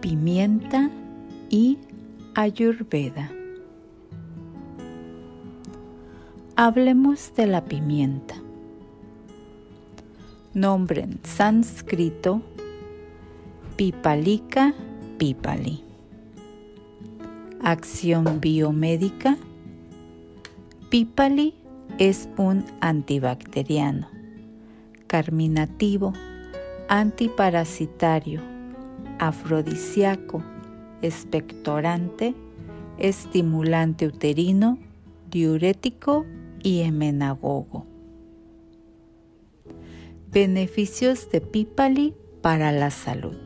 Pimienta y Ayurveda. Hablemos de la pimienta. Nombre en sánscrito Pipalika pipali. Acción biomédica. Pipali es un antibacteriano, carminativo, antiparasitario, afrodisíaco, expectorante, estimulante uterino, diurético y emenagogo. Beneficios de Pipali para la salud.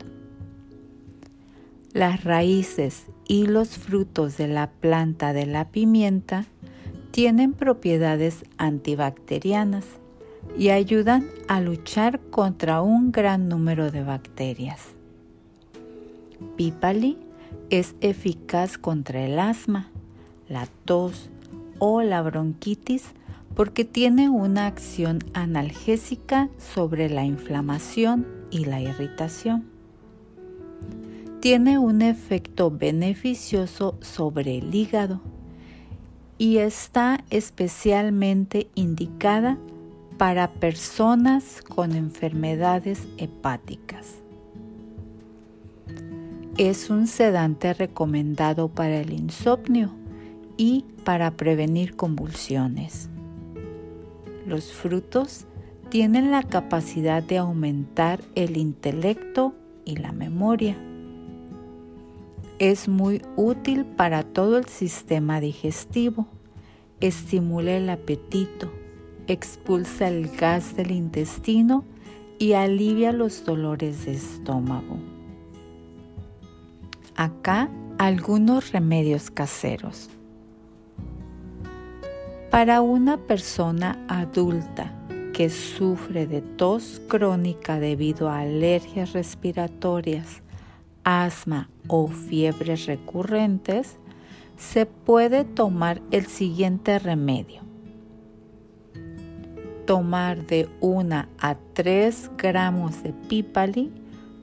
Las raíces y los frutos de la planta de la pimienta tienen propiedades antibacterianas y ayudan a luchar contra un gran número de bacterias. Pipali es eficaz contra el asma, la tos o la bronquitis porque tiene una acción analgésica sobre la inflamación y la irritación tiene un efecto beneficioso sobre el hígado y está especialmente indicada para personas con enfermedades hepáticas. Es un sedante recomendado para el insomnio y para prevenir convulsiones. Los frutos tienen la capacidad de aumentar el intelecto y la memoria es muy útil para todo el sistema digestivo. Estimula el apetito, expulsa el gas del intestino y alivia los dolores de estómago. Acá algunos remedios caseros. Para una persona adulta que sufre de tos crónica debido a alergias respiratorias, asma o fiebres recurrentes, se puede tomar el siguiente remedio. Tomar de 1 a 3 gramos de pípali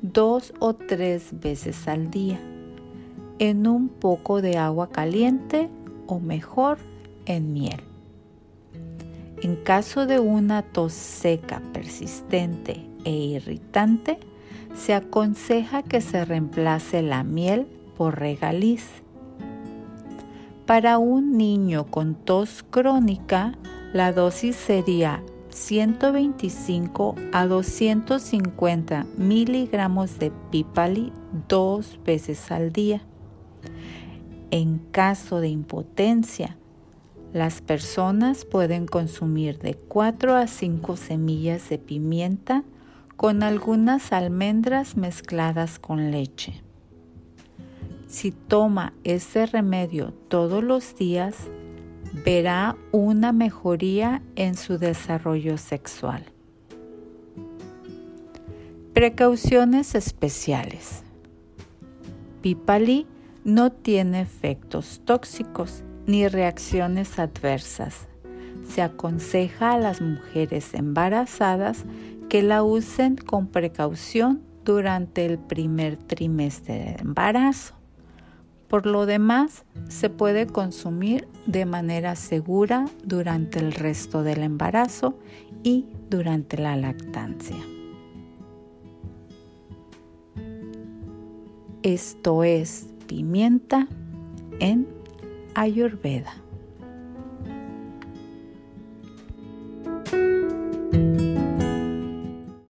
dos o tres veces al día en un poco de agua caliente o mejor en miel. En caso de una tos seca persistente e irritante, se aconseja que se reemplace la miel por regaliz. Para un niño con tos crónica, la dosis sería 125 a 250 miligramos de pipali dos veces al día. En caso de impotencia, las personas pueden consumir de 4 a 5 semillas de pimienta con algunas almendras mezcladas con leche. Si toma ese remedio todos los días, verá una mejoría en su desarrollo sexual. Precauciones especiales. Pipali no tiene efectos tóxicos ni reacciones adversas. Se aconseja a las mujeres embarazadas que la usen con precaución durante el primer trimestre de embarazo. Por lo demás, se puede consumir de manera segura durante el resto del embarazo y durante la lactancia. Esto es pimienta en Ayurveda.